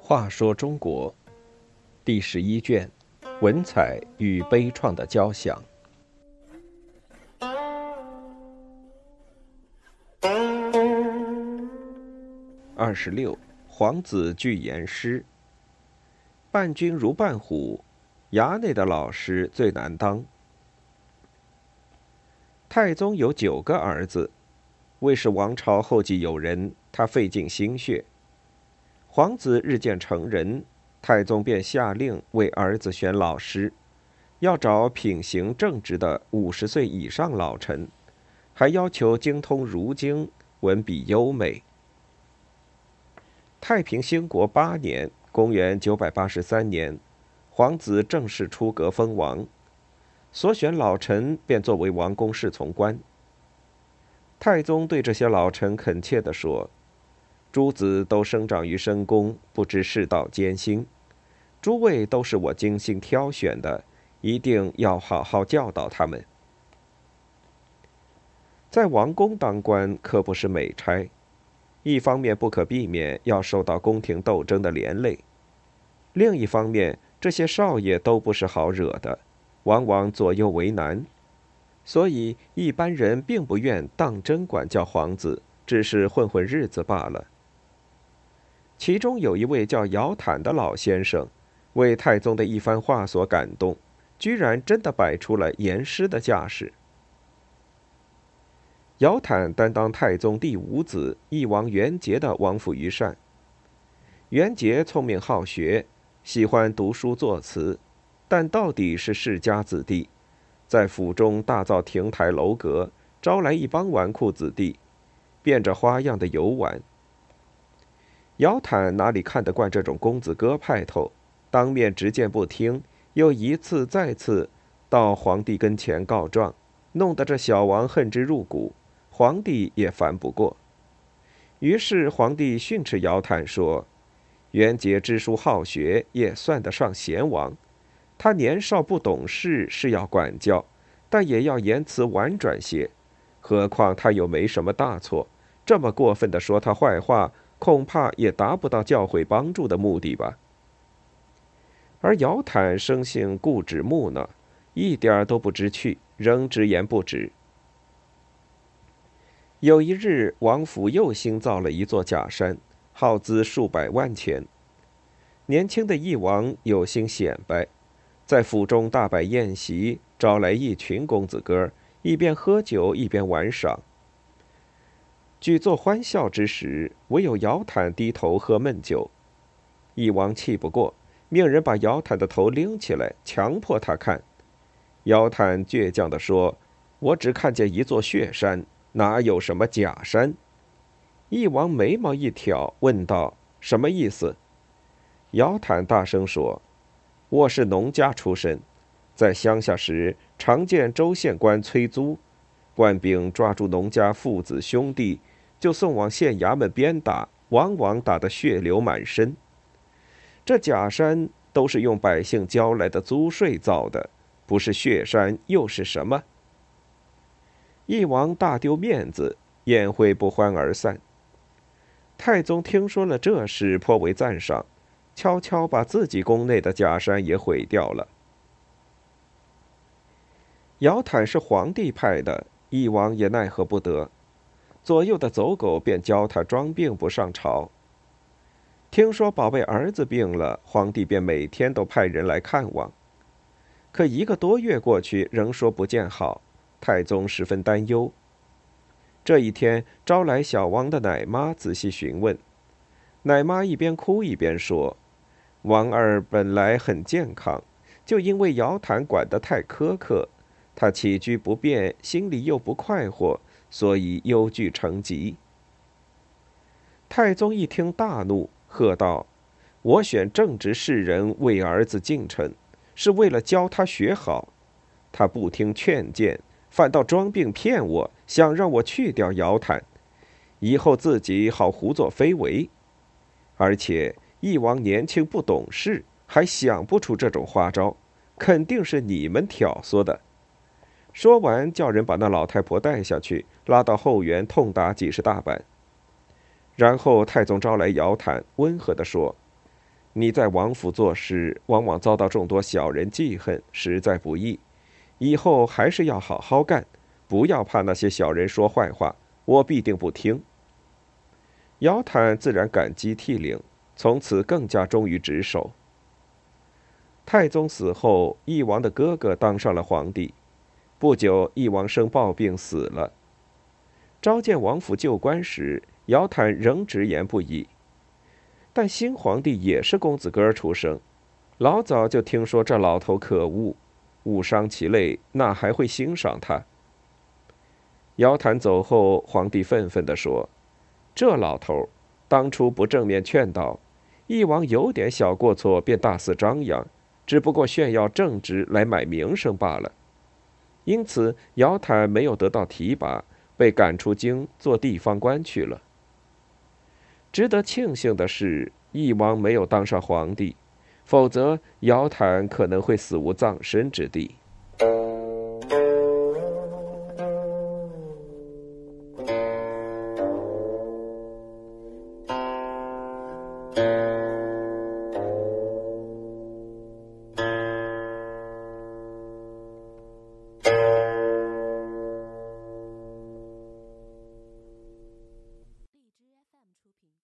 话说中国第十一卷：文采与悲怆的交响。二十六，皇子俱言师。伴君如伴虎，衙内的老师最难当。太宗有九个儿子，为使王朝后继有人，他费尽心血。皇子日渐成人，太宗便下令为儿子选老师，要找品行正直的五十岁以上老臣，还要求精通儒经，文笔优美。太平兴国八年。公元九百八十三年，皇子正式出阁封王，所选老臣便作为王公侍从官。太宗对这些老臣恳切地说：“诸子都生长于深宫，不知世道艰辛，诸位都是我精心挑选的，一定要好好教导他们。在王宫当官可不是美差。”一方面不可避免要受到宫廷斗争的连累，另一方面这些少爷都不是好惹的，往往左右为难，所以一般人并不愿当真管教皇子，只是混混日子罢了。其中有一位叫姚坦的老先生，为太宗的一番话所感动，居然真的摆出了严师的架势。姚坦担当太宗第五子义王元杰的王府余善。元杰聪明好学，喜欢读书作词，但到底是世家子弟，在府中大造亭台楼阁，招来一帮纨绔子弟，变着花样的游玩。姚坦哪里看得惯这种公子哥派头，当面直谏不听，又一次再次到皇帝跟前告状，弄得这小王恨之入骨。皇帝也烦不过，于是皇帝训斥姚坦说：“元杰知书好学，也算得上贤王。他年少不懂事，是要管教，但也要言辞婉转些。何况他又没什么大错，这么过分的说他坏话，恐怕也达不到教诲帮助的目的吧。”而姚坦生性固执木讷，一点儿都不知趣，仍直言不止。有一日，王府又新造了一座假山，耗资数百万钱。年轻的翼王有心显摆，在府中大摆宴席，招来一群公子哥，一边喝酒一边玩赏。举座欢笑之时，唯有姚坦低头喝闷酒。翼王气不过，命人把姚坦的头拎起来，强迫他看。姚坦倔强地说：“我只看见一座血山。”哪有什么假山？翼王眉毛一挑，问道：“什么意思？”姚坦大声说：“我是农家出身，在乡下时常见州县官催租，官兵抓住农家父子兄弟，就送往县衙门鞭打，往往打得血流满身。这假山都是用百姓交来的租税造的，不是血山又是什么？”一王大丢面子，宴会不欢而散。太宗听说了这事，颇为赞赏，悄悄把自己宫内的假山也毁掉了。姚坦是皇帝派的，义王也奈何不得，左右的走狗便教他装病不上朝。听说宝贝儿子病了，皇帝便每天都派人来看望，可一个多月过去，仍说不见好。太宗十分担忧。这一天，招来小王的奶妈仔细询问。奶妈一边哭一边说：“王二本来很健康，就因为姚坦管得太苛刻，他起居不便，心里又不快活，所以忧惧成疾。”太宗一听大怒，喝道：“我选正直士人为儿子进臣，是为了教他学好，他不听劝谏。”反倒装病骗我，想让我去掉姚坦，以后自己好胡作非为。而且义王年轻不懂事，还想不出这种花招，肯定是你们挑唆的。说完，叫人把那老太婆带下去，拉到后园痛打几十大板。然后太宗招来姚坦，温和地说：“你在王府做事，往往遭到众多小人记恨，实在不易。以后还是要好好干，不要怕那些小人说坏话，我必定不听。”姚坦自然感激涕零，从此更加忠于职守。太宗死后，翼王的哥哥当上了皇帝。不久，翼王生暴病死了。召见王府旧官时，姚坦仍直言不已。但新皇帝也是公子哥出生，老早就听说这老头可恶，误伤其类，哪还会欣赏他？姚坦走后，皇帝愤愤地说：“这老头当初不正面劝导，义王有点小过错便大肆张扬，只不过炫耀正直来买名声罢了。”因此，姚坦没有得到提拔，被赶出京做地方官去了。值得庆幸的是，义王没有当上皇帝，否则姚坦可能会死无葬身之地。